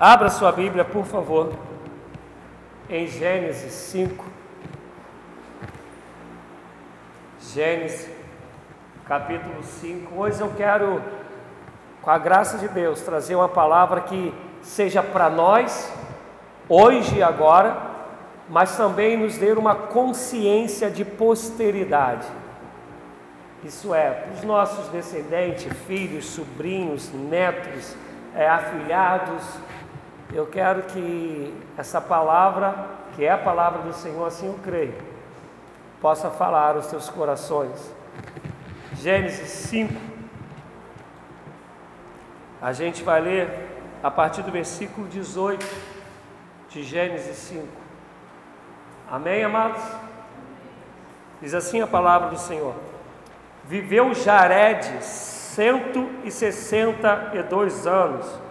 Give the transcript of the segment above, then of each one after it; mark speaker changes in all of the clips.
Speaker 1: Abra sua Bíblia, por favor, em Gênesis 5. Gênesis, capítulo 5. Hoje eu quero, com a graça de Deus, trazer uma palavra que seja para nós, hoje e agora, mas também nos dê uma consciência de posteridade. Isso é, para os nossos descendentes, filhos, sobrinhos, netos, é, afilhados, eu quero que essa palavra, que é a palavra do Senhor, assim eu creio, possa falar aos teus corações. Gênesis 5. A gente vai ler a partir do versículo 18 de Gênesis 5. Amém, amados? Diz assim a palavra do Senhor: Viveu Jared 162 anos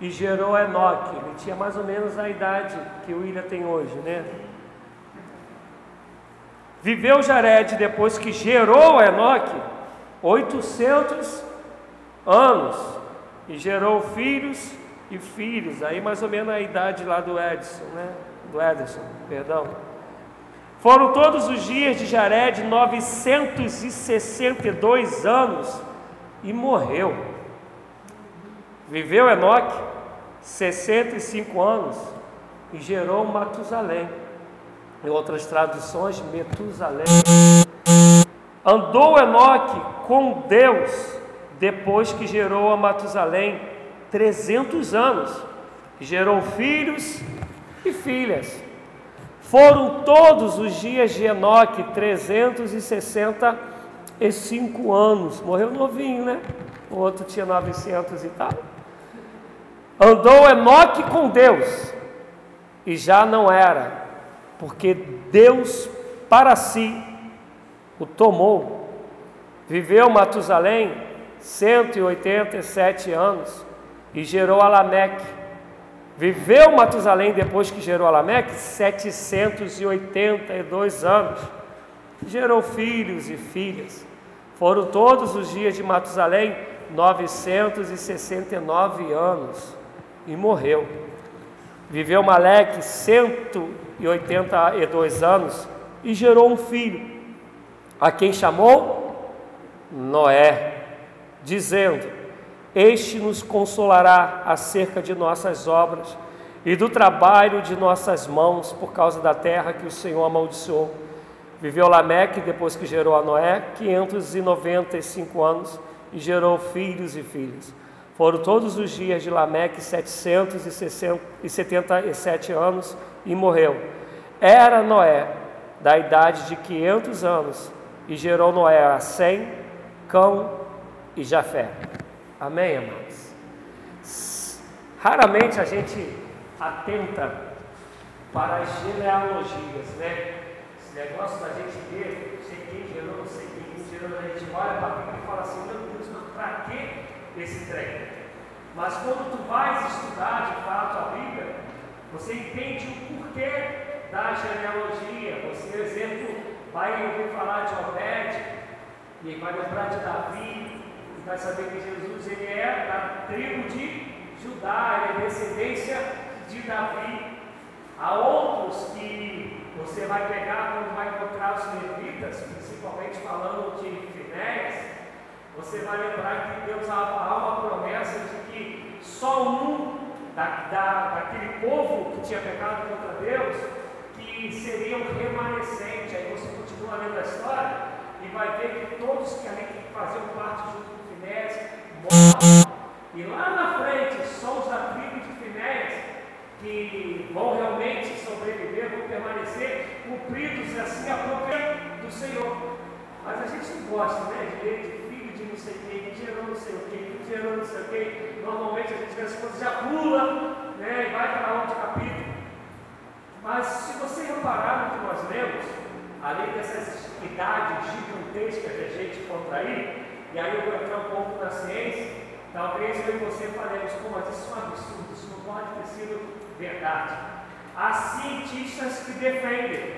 Speaker 1: e gerou Enoque. Ele tinha mais ou menos a idade que o William tem hoje, né? Viveu Jared depois que gerou Enoque 800 anos e gerou filhos e filhos. Aí mais ou menos a idade lá do Edson, né? Do Ederson, perdão. Foram todos os dias de Jared 962 anos e morreu. Viveu Enoque 65 anos e gerou Matusalém. Em outras traduções, Metusalém. Andou Enoque com Deus depois que gerou a Matusalém 300 anos. Gerou filhos e filhas. Foram todos os dias de Enoque 365 anos. Morreu novinho, né? O outro tinha 900 e tal. Andou Enoque com Deus e já não era, porque Deus para si o tomou. Viveu Matusalém 187 anos e gerou Alameque. Viveu Matusalém depois que gerou Alameque 782 anos. Gerou filhos e filhas. Foram todos os dias de Matusalém 969 anos e morreu. Viveu Maleque 182 anos e gerou um filho, a quem chamou Noé, dizendo: Este nos consolará acerca de nossas obras e do trabalho de nossas mãos por causa da terra que o Senhor amaldiçoou. Viveu Lameque, depois que gerou a Noé, 595 anos e gerou filhos e filhas. Foram todos os dias de Lameque 777 anos e morreu. Era Noé da idade de 500 anos e gerou Noé a Sem, Cão e Jafé. Amém, amados? Raramente a gente atenta para as genealogias, né? Esse negócio da gente ver, sei quem gerou, não sei quem gerou, a gente olha para Bíblia e fala assim, meu Deus, para que esse trem. Mas quando tu vais estudar de fato a Bíblia, você entende o porquê da genealogia. Você, por exemplo, vai ouvir falar de Obed, e vai lembrar de Davi, e vai saber que Jesus ele é da tribo de Judá, ele é descendência de Davi. Há outros que você vai pegar quando vai encontrar os levitas, principalmente falando de Finéias, você vai lembrar que Deus há uma promessa de que só um da, da, daquele povo que tinha pecado contra Deus, que seria um remanescente. Aí você continua lendo a história e vai ver que todos que ali faziam parte junto com Finéias morrem. E lá na frente, só os da tribo de Finéias que vão realmente sobreviver, vão permanecer cumpridos assim a promessa do Senhor. Mas a gente não gosta né, de de sei o que, não sei o que, que não sei o que. Normalmente a gente vê as coisas já pula né, e vai para outro capítulo. Mas se você reparar no que nós lemos, além dessas idades gigantescas que a gente contrair, e aí eu vou entrar um pouco na ciência, talvez eu e você falemos, como isso é um absurdo, isso não pode ter sido verdade. Há cientistas que defendem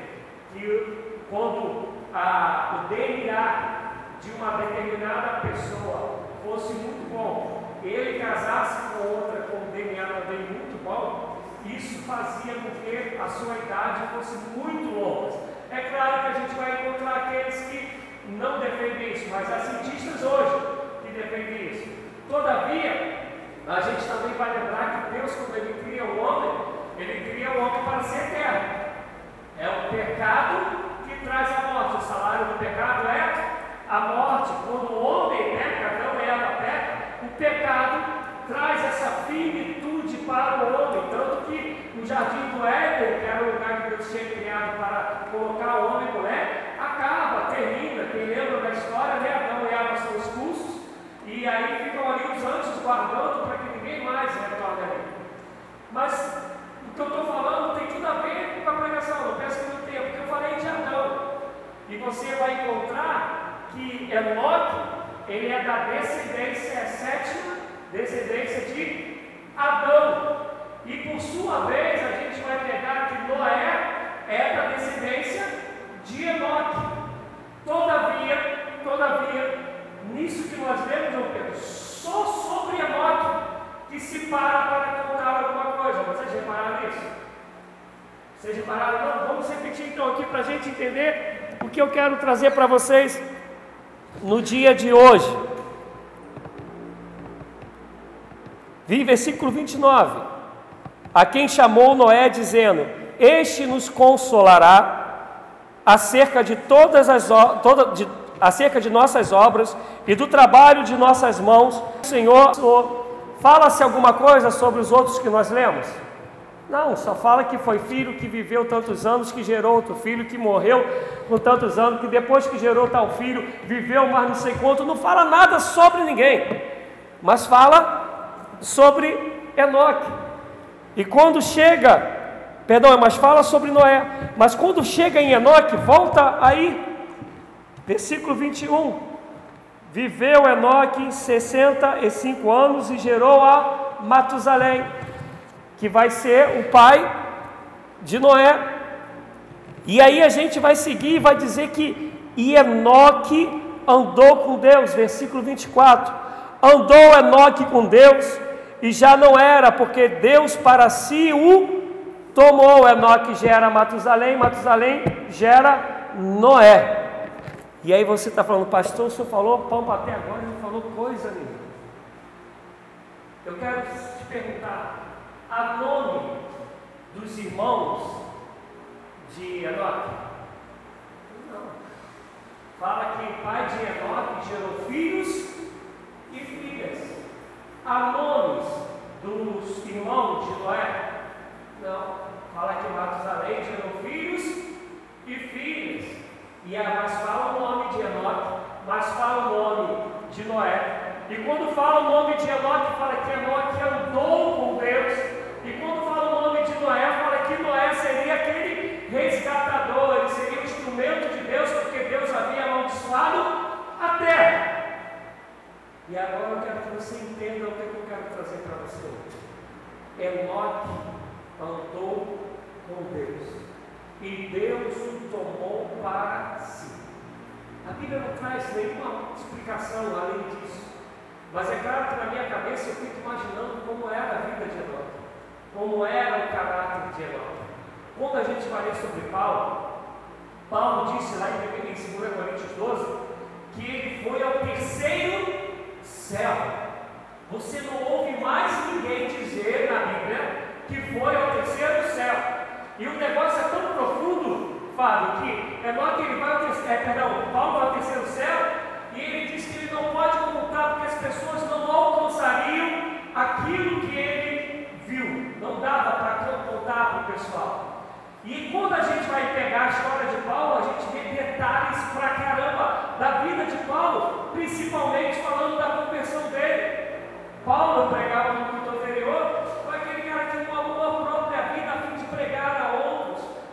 Speaker 1: que quando a, o DNA de uma determinada pessoa fosse muito bom, ele casasse com outra com um DNA também muito isso fazia com que a sua idade fosse muito longa. É claro que a gente vai encontrar aqueles que não defendem isso, mas há cientistas hoje que defendem isso. Todavia, a gente também vai lembrar que Deus, quando Ele cria o homem, Ele cria o homem para ser eterno. É o pecado que traz a morte. O salário do pecado é a morte. Quando o homem peca, Adão e Eva peca, o pecado traz essa finitude para o homem. Tanto no jardim do Éden, que era o lugar que Deus tinha criado para colocar o homem e mulher, acaba, termina. Quem lembra da história, né? Adão e Eva são expulsos. E aí ficam ali os anjos guardando para que ninguém mais retorne ali. Mas o que eu estou falando tem tudo a ver com a pregação, não peço não tenha, porque eu falei de Adão. E você vai encontrar que Enoque, ele é da descendência, é sétima descendência de Adão. E por sua vez, a gente vai pegar que Noé é da descendência de Enoque. Todavia, todavia, nisso que nós vemos, João Pedro, só sobre Enoque que se para para contar alguma coisa. Vocês repararam nisso? Vocês repararam? Não? Vamos repetir então aqui para a gente entender o que eu quero trazer para vocês no dia de hoje. Vi versículo 29. A quem chamou Noé, dizendo: Este nos consolará acerca de todas as toda, de, acerca de nossas obras e do trabalho de nossas mãos. Senhor, Senhor Fala-se alguma coisa sobre os outros que nós lemos? Não, só fala que foi filho que viveu tantos anos, que gerou outro filho, que morreu com tantos anos, que depois que gerou tal filho, viveu mais não sei quanto. Não fala nada sobre ninguém, mas fala sobre Enoque. E quando chega, perdão, mas fala sobre Noé, mas quando chega em Enoque, volta aí, versículo 21. Viveu Enoque 65 anos e gerou a Matusalém, que vai ser o pai de Noé. E aí a gente vai seguir e vai dizer que Enoque andou com Deus, versículo 24. Andou Enoque com Deus e já não era, porque Deus para si o tomou. Enoque gera Matusalém, Matusalém gera Noé. E aí você está falando, pastor, o senhor falou pão até agora não falou coisa nenhuma. Eu quero te perguntar, a nome dos irmãos de Enoque? Não. Fala que pai de Enoque gerou filhos. Há nomes dos irmãos de Noé? Não. Fala que Matusalém gerou filhos e filhas. E mas fala o nome de Enoque, mas fala o nome de Noé. E quando fala o nome de Enoque, fala que Enoque andou com Deus. E quando fala o nome de Noé, fala que Noé seria aquele resgatador, ele seria o instrumento de Deus, porque Deus havia amaldiçoado a terra. E agora eu quero que você entenda o que eu quero trazer para você. Enoque andou com Deus e Deus o tomou para si. A Bíblia não traz nenhuma explicação além disso. Mas é claro que na minha cabeça eu fico imaginando como era a vida de Enoque, como era o caráter de Enoque. Quando a gente vai ler sobre Paulo, Paulo disse lá em 2 Coríntios 12 que ele foi ao terceiro céu. Você não ouve mais ninguém dizer na Bíblia que foi ao terceiro céu. E o negócio é tão profundo, Fábio, que é igual que ele vai ao terceiro, é, perdão, Paulo vai ao terceiro céu e ele diz que ele não pode contar porque as pessoas não alcançariam aquilo que ele viu. Não dava para contar para o pessoal. E quando a gente vai pegar a história de Paulo, a gente vê detalhes pra caramba da vida de Paulo, principalmente falando da conversão dele. Paulo pregava no culto anterior, foi aquele cara que uma boa própria vida a fim de pregar a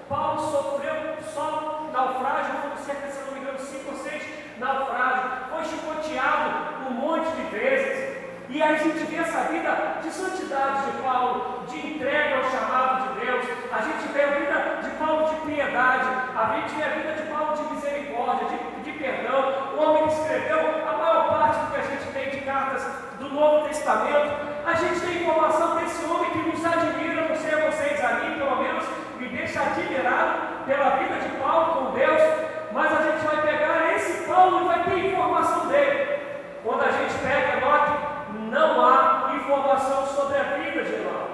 Speaker 1: Paulo sofreu só naufrágio, foram cerca, se não me engano, cinco ou seis naufrágios, foi chicoteado um monte de vezes. E a gente vê essa vida de santidade de Paulo, de entrega ao chamado de Deus. A gente vê a vida de Paulo de piedade, a gente vê a vida de Paulo de misericórdia, de, de perdão. O homem escreveu a maior parte do que a gente tem de cartas Novo Testamento, a gente tem informação desse homem que nos admira, não sei a vocês a mim, pelo menos me deixa admirado pela vida de Paulo com Deus, mas a gente vai pegar esse Paulo e vai ter informação dele. Quando a gente pega, note, não há informação sobre a vida de Noé.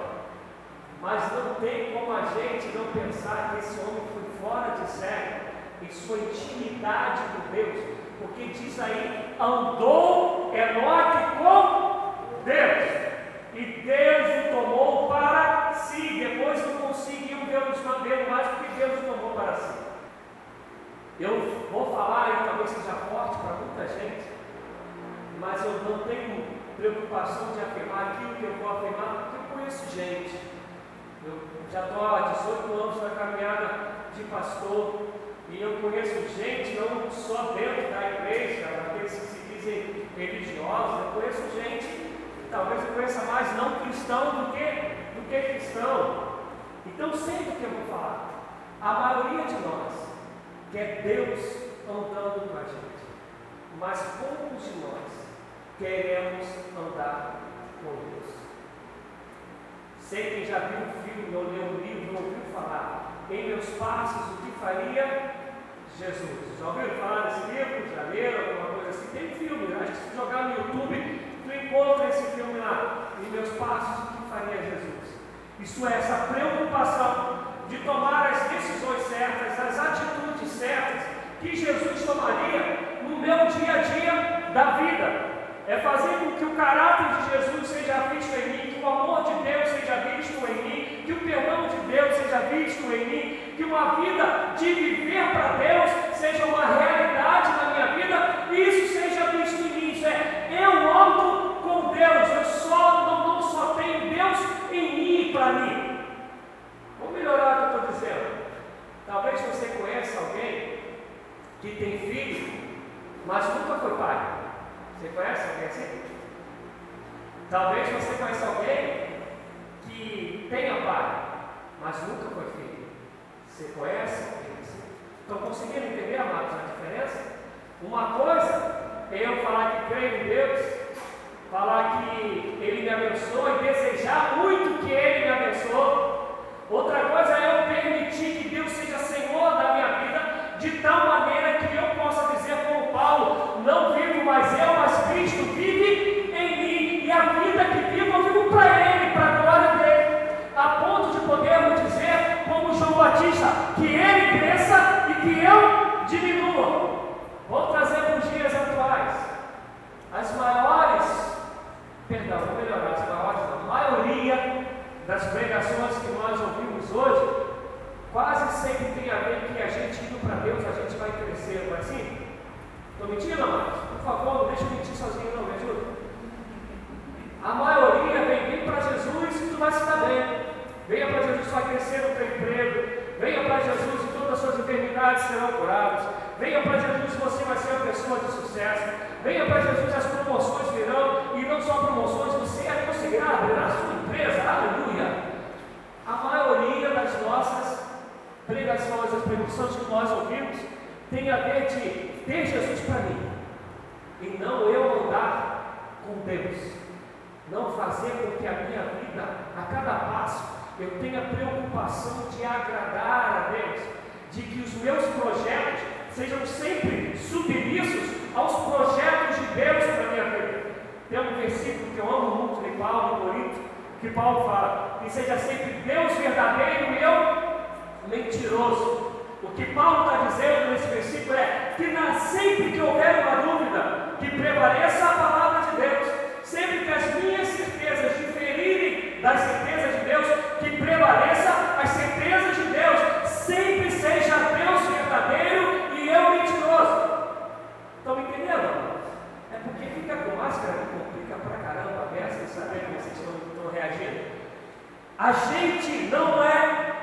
Speaker 1: Mas não tem como a gente não pensar que esse homem foi fora de série em sua intimidade com Deus, porque diz aí: andou Enoque com Deus. E Deus o tomou para si. Depois não conseguiu vê-lo mais porque Deus o tomou para si. Eu vou falar e talvez seja forte para muita gente, mas eu não tenho preocupação de afirmar aquilo que eu vou afirmar, porque eu conheço gente. Eu já estou há 18 anos na caminhada de pastor e eu conheço gente não só dentro da igreja, aqueles que se dizem religiosos, eu conheço gente, talvez eu conheça mais não cristão do que, do que cristão. Então sempre que eu vou falar, a maioria de nós quer Deus andando com a gente, mas poucos de nós queremos andar com Deus. Sei que já viu um filme ou leu um livro, ouviu falar, em meus passos o que faria Jesus. Já ouviram falar desse livro? Já leram alguma coisa assim? Tem filme, acho que se jogar no YouTube, tu encontra esse filme lá, em meus passos o que faria Jesus. Isso é essa preocupação de tomar as decisões certas, as atitudes certas que Jesus tomaria no meu dia a dia da vida. É fazer com que o caráter de Jesus seja visto em mim, que o amor de Deus seja visto em mim, que o perdão de Deus seja visto em mim, que uma vida de viver para Deus seja uma realidade na minha vida e isso seja mim. Vou melhorar o que eu estou dizendo. Talvez você conheça alguém que tem filho, mas nunca foi pai. Você conhece alguém assim? Talvez você conheça alguém que tenha pai, mas nunca foi filho. Você conhece alguém assim? Estão conseguindo entender, amados, a diferença? Uma coisa é eu falar que creio em Deus, falar que Ele me abençoa e desejar muito que Ele me abençoe. Outra coisa é eu permitir que Deus seja Senhor da minha vida, de tal maneira que eu possa dizer como Paulo, não vivo mais eu, mas Cristo vive em mim, e a vida que vivo eu vivo para Ele, para a glória dele, a ponto de podermos dizer, como João Batista, que Ele cresça e que eu diminua. Vou trazer para os dias atuais. As maiores, perdão, vou melhorar, as maiores, a maioria das pregações que nós ouvimos hoje, quase sempre tem a ver que a gente indo para Deus, a gente vai crescer, não é assim? Estou mentindo, amados? Por favor, não deixe eu mentir sozinho, não, me ajuda. A maioria vem, vem para Jesus e tu vai se dar bem. Venha para Jesus, vai crescer no teu emprego. Venha para Jesus e todas as suas enfermidades serão curadas. Venha para Jesus, você vai ser uma pessoa de sucesso. Venha para Jesus, as promoções virão. E não só promoções, você é conseguirá abrirá a sua empresa. Aleluia. A maioria das nossas pregações, as pregações que nós ouvimos, tem a ver de ter Jesus para mim. E não eu andar com Deus. Não fazer com que a minha vida, a cada passo, eu tenha preocupação de agradar a Deus, de que os meus projetos sejam sempre submissos aos projetos de Deus para a minha vida. Tem um versículo que eu amo muito de Paulo, Corinto, que Paulo fala: que seja sempre Deus verdadeiro e eu mentiroso. O que Paulo está dizendo nesse versículo é que na, sempre que houver uma dúvida, que prevaleça a palavra de Deus, sempre que as minhas certezas diferirem das certezas de Deus, que prevaleça as certezas de Deus, sempre seja Deus verdadeiro e eu mentiroso. Estão me entendendo? É porque fica com máscara e complica pra caramba a peça e saber como vocês estão reagindo. A gente não é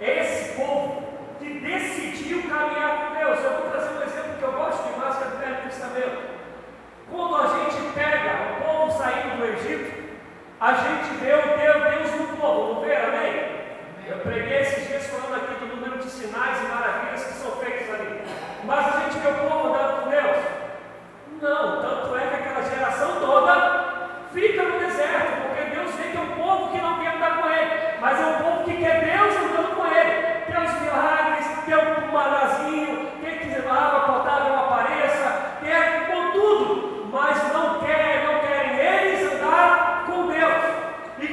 Speaker 1: esse povo que decidiu caminhar com Deus. Eu vou trazer um exemplo que eu gosto de máscara do Velho Testamento. Quando a gente pega o povo saindo do Egito, a gente vê o Deus, Deus no povo, não vê? Amém? Eu preguei esses dias falando aqui do número de sinais e maravilhas que são feitos ali. Mas a gente vê o povo andando com Deus. Não, tanto é que aquela geração toda fica no deserto, porque Deus vê que é um povo que não quer andar com Ele, mas é um povo que quer Deus andando com Ele. Tem os milagres, tem o manazinho, quer que a água potável apareça, quer com tudo, mas não quer, não querem eles andar com Deus. E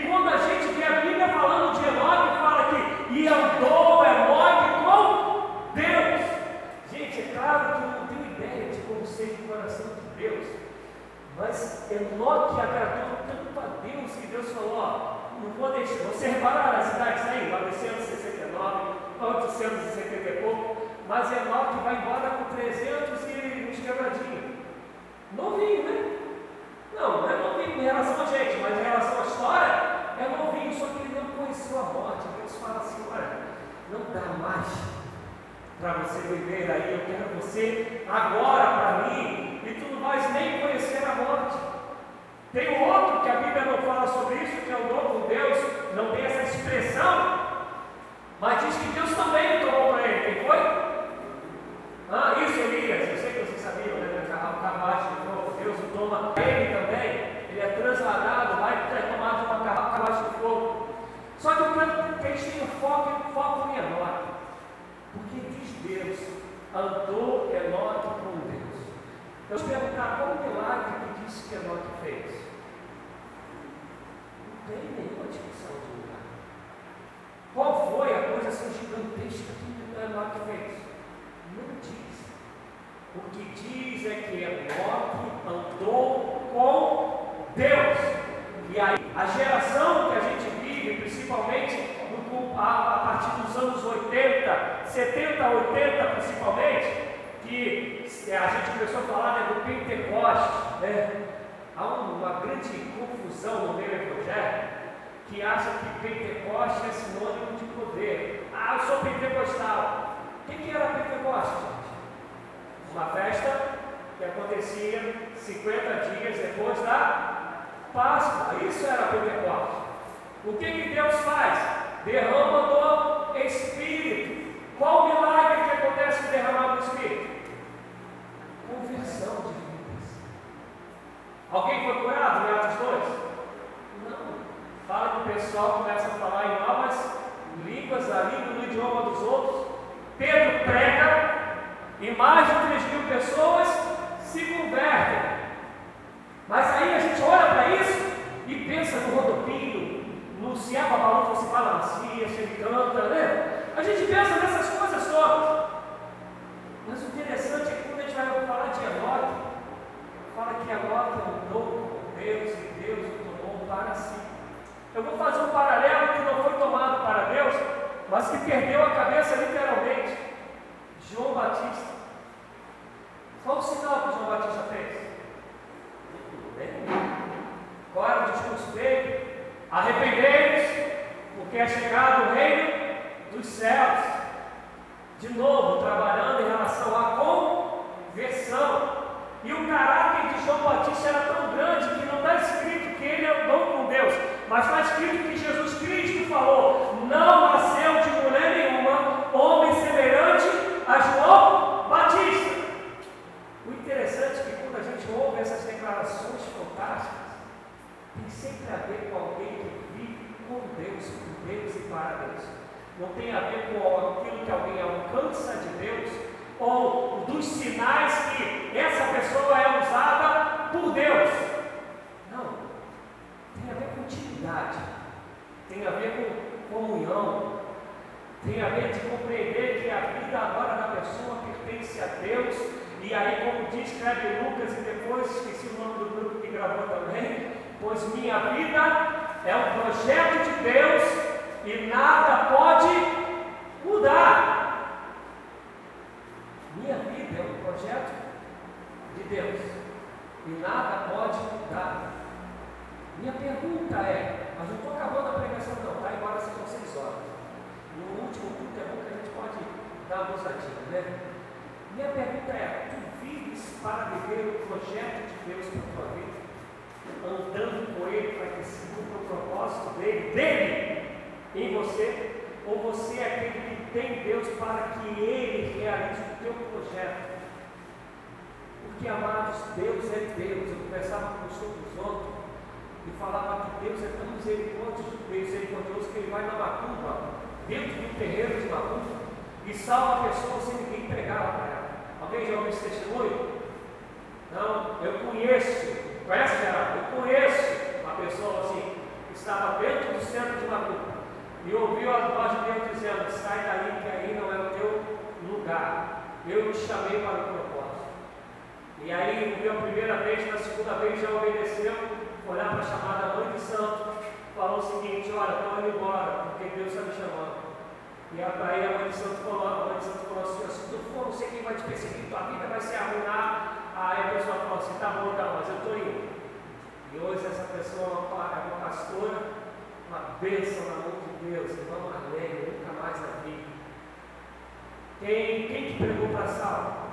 Speaker 1: Mas Enoque agradou tanto a Deus que Deus falou, ó, não vou deixar. Você repararam as cidades aí? 969, 870 e pouco. Mas Enoque vai embora com 300 e uns quebradinhos. Novinho, né? Não, não é novinho em relação a gente, mas em relação à história, é novinho, só que ele não conheceu a morte. Deus fala assim, olha, não dá mais para você viver aí, eu quero você agora para mim, vais nem conhecer a morte. Tem um outro que a Bíblia não fala sobre isso, que é o novo Deus, não tem essa expressão, mas diz que Deus também tomou para ele. Quem foi? Ah, isso, Elias. Eu sei que vocês sabiam, né? O carruagem de fogo. Deus o toma ele também. Ele é trasladado, vai é tomado uma carruagem de fogo. Só que quero que eles tenham foco, foco menor. Porque diz Deus, andou Enoque com Deus. Eu perguntar qual o milagre que disse que Enoque fez. Não tem nenhuma discussão de milagre. Qual foi a coisa assim gigantesca que Enoque fez? Não diz. O que diz é que Enoque andou com Deus. E aí, a geração que a gente vive, principalmente a, a partir dos anos 80, 70, 80 principalmente, que a gente começou a falar né, do Pentecostes, né? há uma grande confusão no meio evangélico que acha que Pentecostes é sinônimo de poder. Ah, eu sou pentecostal. O que, era Pentecostes, gente? Uma festa que acontecia 50 dias depois da Páscoa. Isso era Pentecostes. O que, que Deus faz? derrama do Espírito. Qual o milagre que acontece no derramar do Espírito? Conversão de vidas. Alguém foi curado em Atos 2? Não. Fala que o pessoal começa a falar em novas línguas, a língua no idioma dos outros. Pedro prega e mais de 3 mil pessoas se convertem. Mas aí a gente olha para isso e pensa no rodopio, no se a Babalu fosse macia, se ele canta, né? A gente pensa nessas coisas todas. Mas o interessante que quando a gente vai falar de Enoque, fala que Enoque andou com Deus e Deus o tomou para si. Eu vou fazer um paralelo que não foi tomado para Deus, mas que perdeu a cabeça literalmente. João Batista. Qual o sinal que João Batista fez? Era o discurso dele? Arrependei-vos, porque é chegado o reino dos céus. De novo, trabalhando em relação à conversão. E o caráter de João Batista era tão grande que não está escrito que ele andou com Deus, mas está escrito que Jesus Cristo falou: Não nasceu de mulher nenhuma homem semelhante a João Batista. O interessante é que quando a gente ouve essas declarações fantásticas, tem sempre a ver com alguém que vive com Deus, por Deus e para Deus. Não tem a ver com aquilo que alguém alcança de Deus ou dos sinais que essa pessoa é usada por Deus. Não. Tem a ver com intimidade. Tem a ver com comunhão. Tem a ver de compreender que a vida agora da pessoa pertence a Deus. E aí, como diz escreve Lucas, e depois esqueci o nome do grupo que gravou também, pois minha vida é um projeto de Deus e nada pode mudar. Minha vida é um projeto de Deus e nada pode mudar. Minha pergunta é, mas não estou acabando a pregação não, tá? Embora sejam seis horas. No último culto é bom que a gente pode dar uma ousadinha, né? Minha pergunta é, tu vives para viver o projeto de Deus para a tua vida? andando com Ele para que se cumpra o propósito dele, dele em você, ou você é aquele que tem Deus para que Ele realize o teu projeto. Porque, amados, Deus é Deus. Eu conversava com os outros ontem e falava que Deus é tão misericordioso, misericordioso que Ele vai na macumba, dentro do terreiro de macumba, e salva a pessoa sem ninguém pregar para ela. Alguém já ouviu esse testemunho? Não, eu conheço Conhece, Geraldo? Eu conheço uma pessoa assim, que estava dentro do centro de Macumba e ouviu a voz de Deus dizendo: Sai daí, que aí não é o teu lugar. Eu te chamei para o propósito. E aí viu a primeira vez, na segunda vez já obedeceu, foi lá para a chamada mãe de santo, falou o seguinte, olha, estou indo embora, porque Deus está me chamando. E aí a mãe de santo falou, a mãe de santo falou assim, se tu for, não sei quem vai te perseguir, tua vida vai se arruinar. Aí a pessoa falou assim, tá bom, tá, mas eu estou indo. E hoje essa pessoa é uma pastora, uma bênção na mão de Deus, irmão Marlene, nunca mais na vida. Quem, quem te pregou para Saulo? O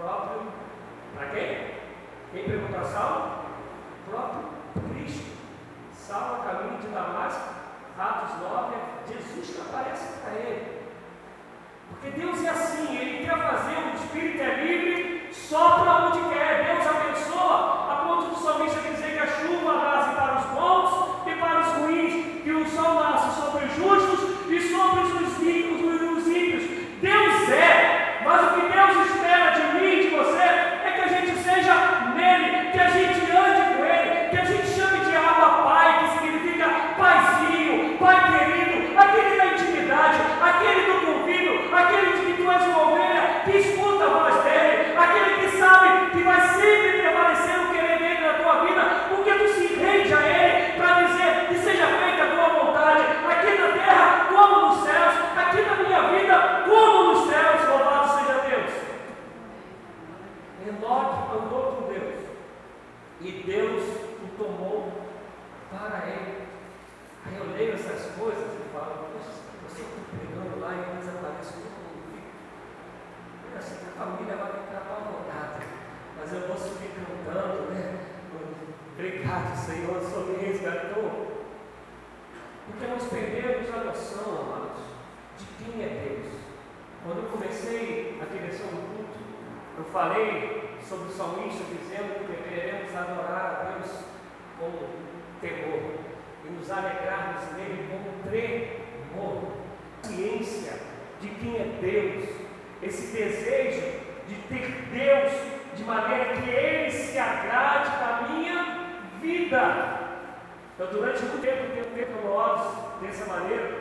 Speaker 1: próprio. Para quem? Quem pregou para Saulo? O próprio Cristo. Saulo, caminho de Damasco, Atos 9, Jesus que aparece para ele. Porque Deus é assim, Ele quer fazer, o Espírito é livre, só para onde quer. Deus abençoa, a ponto do salmista dizer que a chuva nasce para os bons e para os ruins, que o sol nasce sobre os justos e sobre os ímpios. Os ímpios. Deus é, mas o que Deus espera de mim e de você é que a gente seja nele, que a gente ande com ele, que a gente chame de água Pai, que significa paizinho, Pai querido, aquele da intimidade, aquele do convívio, aquele de que tu és uma ovelha, que escuta a voz dele, aquele que sabe que vai sempre prevalecer o querer dele na tua vida, porque tu se rende a ele para dizer que seja feita a tua vontade, aqui na terra como nos céus, aqui na minha vida como nos céus, louvado seja Deus. Enoque andou com Deus e Deus o tomou para ele. Aí eu leio essas coisas e falo, poxa, você está pregando lá e depois aparece todo mundo fica. Assim, a família vai ficar apavorada, vou subir cantando, né? Obrigado, Senhor, o Senhor me resgatou. Porque nós perdemos a noção, amados, de quem é Deus. Quando eu comecei a direção do culto, eu falei sobre o salmista dizendo que deveremos adorar a Deus com temor e nos alegrarmos nele com tremor. Ciência de quem é Deus, esse desejo de ter Deus de maneira que Ele se agrade da minha vida. Então, durante muito tempo, eu tenho terminologias dessa maneira,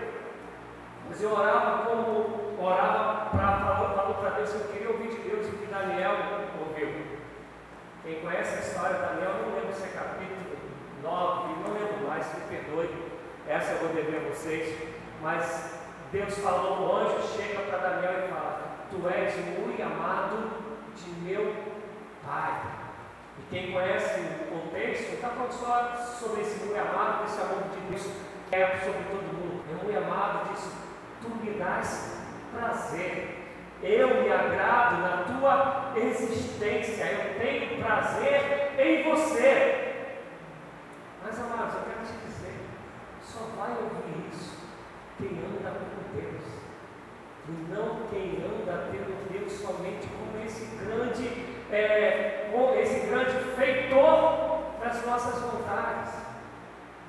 Speaker 1: mas eu orava como orava para falar para Deus, eu queria ouvir de Deus o que Daniel ouviu. Quem conhece a história de Daniel, não lembro se é capítulo 9, não lembro mais, me perdoe, essa eu vou dever a vocês, mas Deus falou, o anjo chega para Daniel e fala: Tu és muito amado de meu Pai. E quem conhece o contexto, está falando só sobre esse muito amado, desse amor de Deus que é sobre todo mundo. É muito amado disso. Tu me dás prazer. Eu me agrado na tua existência. Eu tenho prazer em você. Mas, amados, eu quero te dizer: só vai ouvir isso quem anda com Deus. Não quem anda tendo Deus somente como esse grande, é, esse grande feitor das nossas vontades.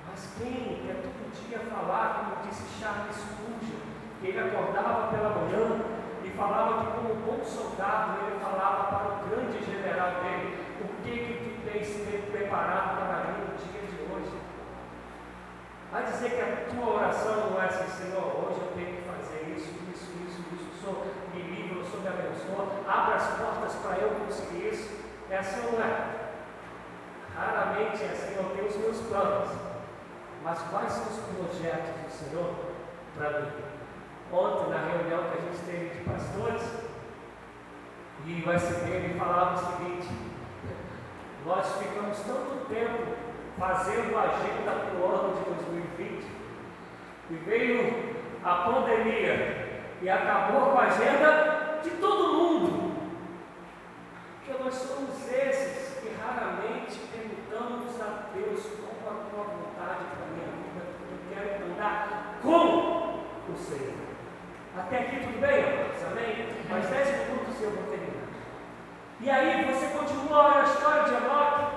Speaker 1: Mas quem quer todo dia falar, como disse Charles Spurgeon, que ele acordava pela manhã e falava que como bom soldado ele falava para o grande general dele, o que que tu tens preparado para mim no dia de hoje? Vai dizer que a tua oração não é assim, Senhor, hoje eu tenho que fazer isso, isso, isso, isso, o Senhor me livra, Senhor me abençoa, abre as portas para eu conseguir isso. Ou não é? Raramente é assim, eu tenho os meus planos. Mas quais são os projetos do Senhor para mim? Ontem, na reunião que a gente teve de pastores, e o SBM falava o seguinte: nós ficamos tanto tempo fazendo a agenda para o ano de 2020, e veio a pandemia e acabou com a agenda de todo mundo. Porque nós somos esses que raramente perguntamos a Deus qual a tua vontade para a minha vida, eu quero andar com o Senhor. Até aqui tudo bem, amados? Amém? Mais 10 minutos e eu vou terminar. E aí você continua a história de Enoque,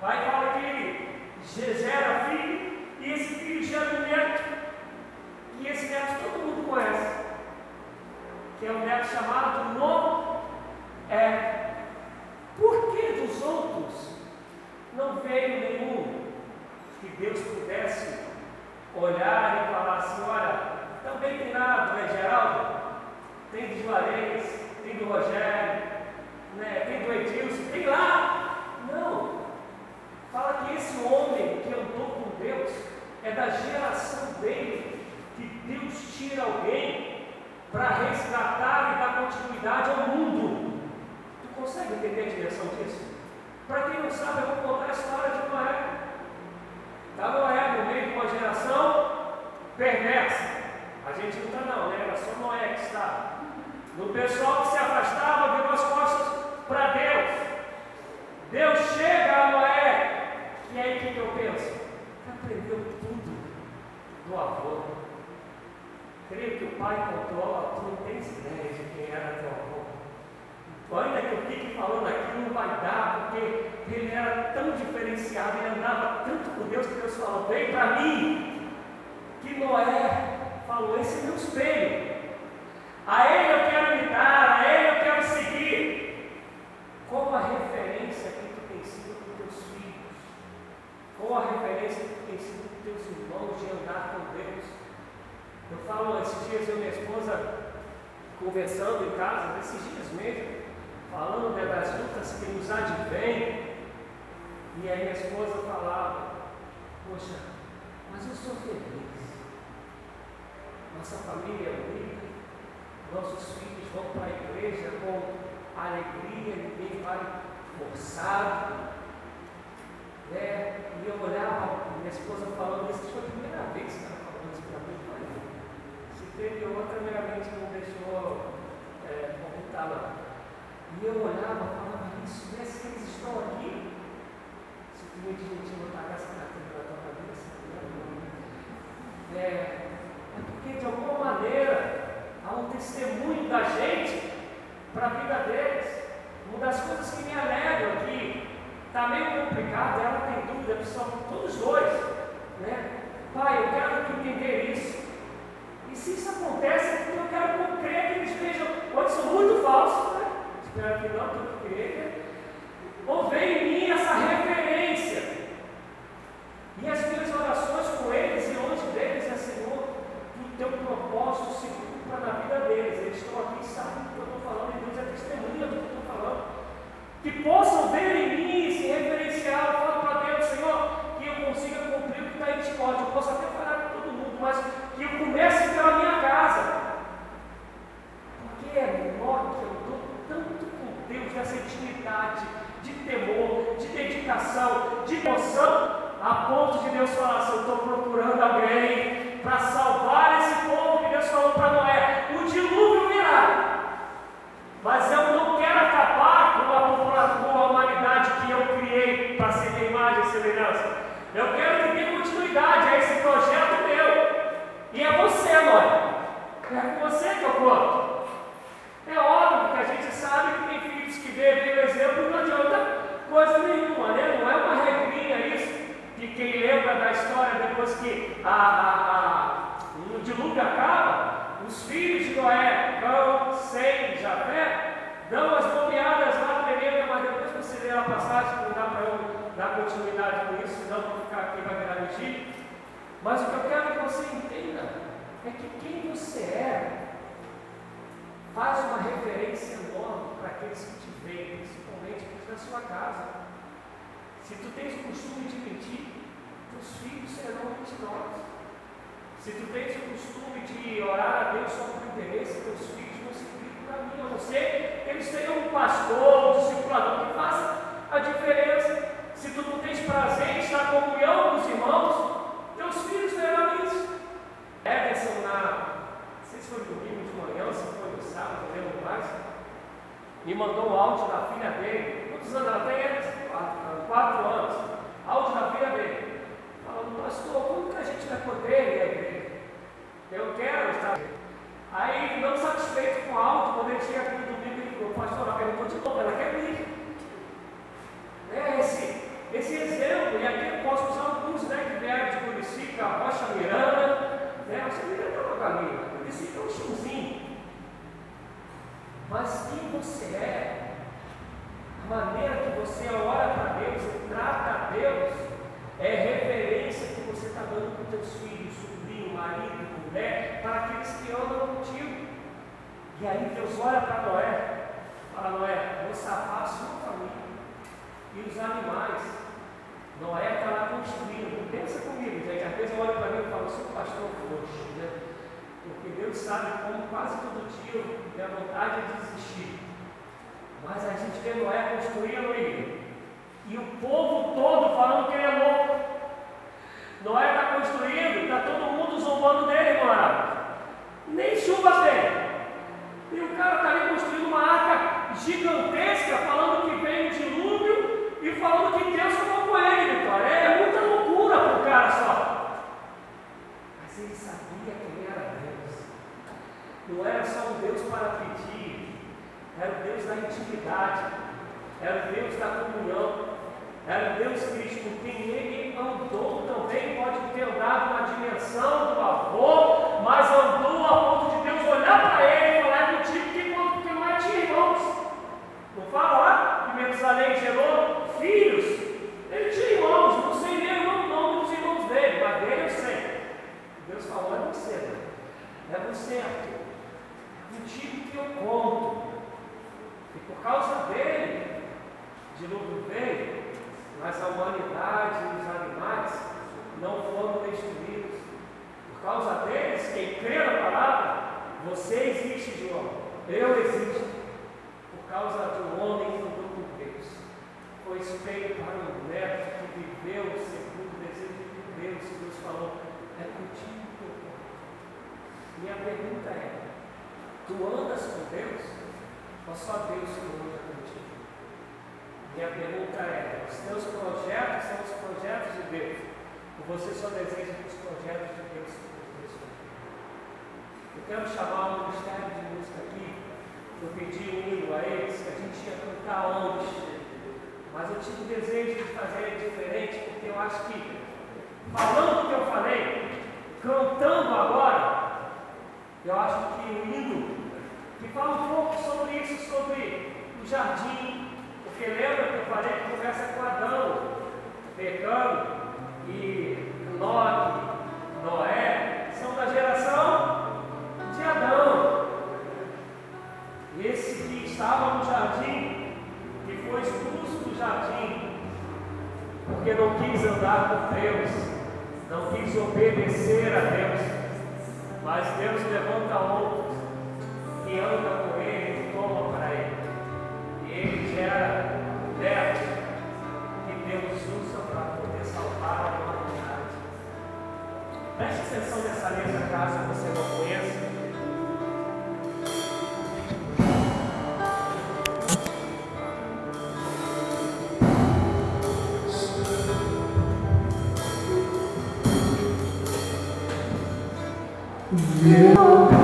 Speaker 1: vai e fala que gera filho, e esse filho gera um neto, e esse neto todo mundo conhece, que é um neto chamado Noé. Por que dos outros não veio nenhum que Deus pudesse olhar e falar assim, olha, também tem nada, não é Geraldo? Tem de Juarez, tem do Rogério, né, tem do Edilson, tem lá. Não. Fala que esse homem que andou com Deus é da geração dele, que Deus tira alguém para resgatar e dar continuidade ao mundo. Tu consegue entender a dimensão disso? Para quem não sabe, eu vou contar a história de Noé. Está Noé no meio de uma geração perversa. A gente não está não, né? Era só Noé que estava. No pessoal que se afastava, virou as costas para Deus. Deus chega a Noé. E aí o que, que eu penso? Aprendeu tudo do avô. Creio que o pai controla, tu não tens ideia de quem era teu avô. Ainda que eu fique falando aqui, não vai dar, porque ele era tão diferenciado, ele andava tanto com Deus que Deus falou, vem para mim, que Noé falou, esse é meu espelho. A ele eu quero imitar, a ele eu quero seguir. Como a referência que tu tem sido para os teus filhos, como a referência que tu tem sido para os teus irmãos de andar com Deus. Eu falo esses dias, eu e minha esposa conversando em casa, esses dias mesmo, falando né, das lutas que nos advêm. E aí minha esposa falava, poxa, mas eu sou feliz. Nossa família é unida, nossos filhos vão para a igreja com alegria, ninguém vai forçado. Né? E eu olhava, minha esposa falando isso, foi a primeira vez que ela falou isso para mim. Falei, se teve outra, meramente não deixou é, comentar lá. E eu olhava e falava, isso, né? Se eles estão aqui, se tu me admitir botar essa carteira na tua cabeça, né? é, é porque de alguma maneira há um testemunho da gente para a vida deles. Uma das coisas que me alegram aqui, está meio complicado, ela tem dúvida, pessoal, todos dois, né? Pai, eu quero que entender isso. E se isso acontece, é porque eu quero crer que eles vejam, pode ser muito falso, né? Espero que não, tenho que crer. Ou vem em mim essa referência. E as minhas orações com eles e longe deles é Senhor, teu propósito se cumpra na vida deles. Eles estão aqui, sabem do que eu estou falando, e Deus é testemunha do que eu estou falando. Que possam ver em mim esse referencial. Eu falo para Deus, Senhor, que eu consiga cumprir o que está em Timóteo. Eu posso até falar com todo mundo, mas que eu comece pela minha casa. Porque é menor que eu dou tanto com Deus nessa intimidade, de temor, de dedicação, de emoção, a ponto de Deus falar assim, eu estou procurando alguém para salvar esse povo que Deus falou para Noé. O dilúvio virá. Mas eu não quero acabar com a, com a humanidade que eu criei para ser minha semelhança. Eu quero que tenha continuidade a esse projeto meu. E é você, Noé. É com você que eu conto. É óbvio que a gente sabe que tem filhos que vê, o exemplo não adianta coisa nenhuma, né? Não é uma regrinha isso que quem lembra da história depois que a, a, a, o dilúvio acaba, os filhos de Noé, Cão, Sem, Jafé, dão as nomeadas lá tremenda, mas depois você ler a passagem, não dá para eu dar continuidade com isso, senão vou ficar aqui vai virar mentira. Mas o que eu quero que você entenda é que quem você é faz uma referência enorme para aqueles que te veem, principalmente na sua casa. Se tu tens o costume de mentir, teus filhos serão mentirosos. Se tu tens o costume de orar a Deus só por interesse, teus filhos vão seguir o caminho. A que eles tenham um pastor, um discipulador que faça a diferença. Se tu não tens prazer em estar em comunhão com os irmãos, teus filhos verão isso. Ederson, na, não sei se foi domingo de manhã, se foi no sábado, não lembro mais, mandou um áudio da filha dele. Quantos anos ela tem, Ederson? Quatro, quatro anos. Áudio da filha dele. Falando, pastor, como que a gente vai poder ir à igreja? Eu quero estar. Aí, não satisfeito com o áudio, quando ele chega aqui no domingo, ele falou, pastor, ela perguntou de novo, ela quer vir. É esse, esse exemplo, e aqui eu posso usar alguns né, que vieram de Curicica, Rocha Miranda, né? Rocha Miranda é uma galinha, Curicica é um chumzinho. Mas quem você é, a maneira que você ora para Deus e trata a Deus, é referência que você está dando para os teus filhos, sobrinho, marido, mulher, para aqueles que andam contigo. E aí Deus olha para Noé Fala, Noé, vou safar a sua família e os animais. Noé está lá construindo. Pensa comigo, gente. Às vezes eu olho para mim e falo, sou pastor frouxo, né? Porque Deus sabe como quase todo dia minha vontade é desistir. Mas a gente vê Noé construindo e, e o povo todo falando que ele é louco. Noé está construindo, está todo mundo zombando dele, morado. Nem chuva tem. E o cara está ali construindo uma arca gigantesca, falando que vem o dilúvio e falando que Deus falou com ele, Vitória. É muita loucura para o cara só. Mas ele sabia quem era Deus. Não era só um Deus para pedir, era o Deus da intimidade, era o Deus da comunhão, era o Deus Cristo, quem ele andou também, pode ter andado na dimensão do avô, mas andou a ponto de Deus olhar para ele e falar contigo que, que não é tinha irmãos. Não fala lá que Metusalém gerou filhos? Ele tinha irmãos, não sei nem o nome dos irmãos dele, mas dele eu sei. Deus falou, é você, né? É você. É contigo que eu conto. E por causa dele, dilúvio veio, mas a humanidade e os animais não foram destruídos. Por causa deles, quem crê na palavra, você existe, João, eu existo. Por causa de um homem que andou com Deus. Foi espelho para um neto que viveu segundo o desejo de Deus. Deus falou: É contigo. Minha pergunta é: Tu andas com Deus? Ou só Deus que anda contigo? Minha pergunta é: os teus projetos são os projetos de Deus? Ou você só deseja que os projetos de Deus aconteçam? Eu quero chamar o Ministério de Música aqui. Eu pedi um hino a eles que a gente ia cantar ontem. Mas eu tive o desejo de fazer diferente, porque eu acho que, falando o que eu falei, cantando agora, eu acho que o hino, que fala um pouco sobre isso, sobre o jardim, porque lembra que eu falei que começa com Adão, pecando, e Noé, Noé, são da geração de Adão. Esse que estava no jardim, que foi expulso do jardim, porque não quis andar com Deus, não quis obedecer a Deus, mas Deus levanta outros que andam com ele, e toma para ele. E ele gera netos que Deus usa para poder salvar a humanidade. Preste atenção nessa letra caso você não conheça.
Speaker 2: you.